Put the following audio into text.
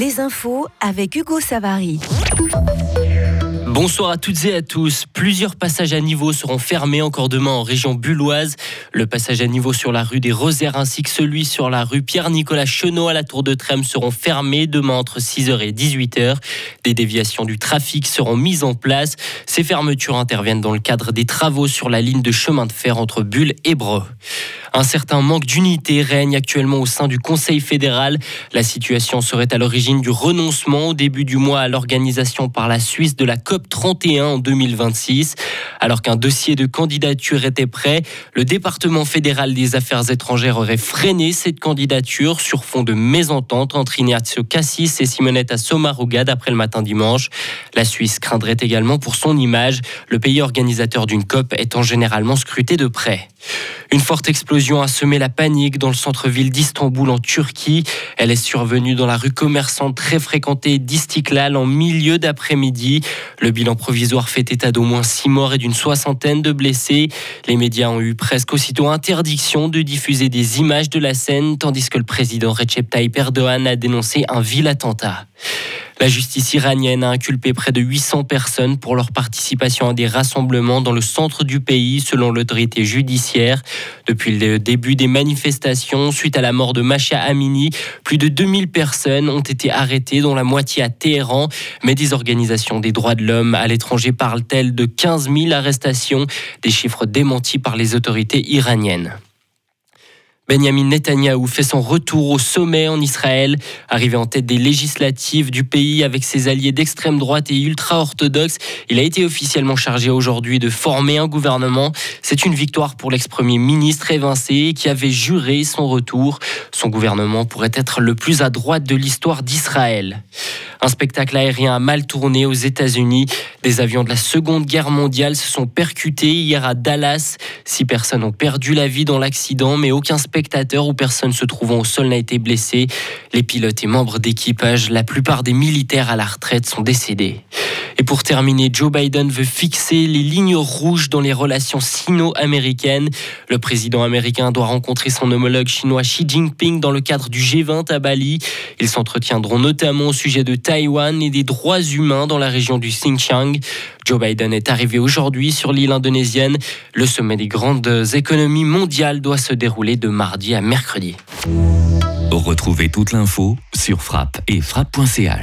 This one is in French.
Les infos avec Hugo Savary. Bonsoir à toutes et à tous. Plusieurs passages à niveau seront fermés encore demain en région bulloise. Le passage à niveau sur la rue des Rosaires ainsi que celui sur la rue Pierre-Nicolas Chenot à la Tour de Trême seront fermés demain entre 6h et 18h. Des déviations du trafic seront mises en place. Ces fermetures interviennent dans le cadre des travaux sur la ligne de chemin de fer entre Bulle et Breux. Un certain manque d'unité règne actuellement au sein du Conseil fédéral. La situation serait à l'origine du renoncement au début du mois à l'organisation par la Suisse de la COP 31 en 2026. Alors qu'un dossier de candidature était prêt, le département fédéral des affaires étrangères aurait freiné cette candidature sur fond de mésentente entre Ignazio Cassis et Simonetta Sommaruga d'après le matin dimanche. La Suisse craindrait également pour son image, le pays organisateur d'une COP étant généralement scruté de près. Une forte explosion a semé la panique dans le centre-ville d'Istanbul en Turquie. Elle est survenue dans la rue commerçante très fréquentée d'Istiklal en milieu d'après-midi. Le bilan provisoire fait état d'au moins six morts et d'une soixantaine de blessés. Les médias ont eu presque aussitôt interdiction de diffuser des images de la scène, tandis que le président Recep Tayyip Erdogan a dénoncé un vil attentat. La justice iranienne a inculpé près de 800 personnes pour leur participation à des rassemblements dans le centre du pays, selon l'autorité judiciaire. Depuis le début des manifestations, suite à la mort de Masha Amini, plus de 2000 personnes ont été arrêtées, dont la moitié à Téhéran. Mais des organisations des droits de l'homme à l'étranger parlent-elles de 15 000 arrestations, des chiffres démentis par les autorités iraniennes. Benjamin Netanyahou fait son retour au sommet en Israël. Arrivé en tête des législatives du pays avec ses alliés d'extrême droite et ultra-orthodoxes, il a été officiellement chargé aujourd'hui de former un gouvernement. C'est une victoire pour l'ex-premier ministre évincé qui avait juré son retour. Son gouvernement pourrait être le plus à droite de l'histoire d'Israël. Un spectacle aérien a mal tourné aux États-Unis. Des avions de la Seconde Guerre mondiale se sont percutés hier à Dallas. Six personnes ont perdu la vie dans l'accident, mais aucun spectateur ou personne se trouvant au sol n'a été blessé. Les pilotes et membres d'équipage, la plupart des militaires à la retraite, sont décédés. Et pour terminer, Joe Biden veut fixer les lignes rouges dans les relations sino-américaines. Le président américain doit rencontrer son homologue chinois Xi Jinping dans le cadre du G20 à Bali. Ils s'entretiendront notamment au sujet de Taïwan et des droits humains dans la région du Xinjiang. Joe Biden est arrivé aujourd'hui sur l'île indonésienne. Le sommet des grandes économies mondiales doit se dérouler de mardi à mercredi. Retrouvez toute l'info sur frappe et frappe.ch.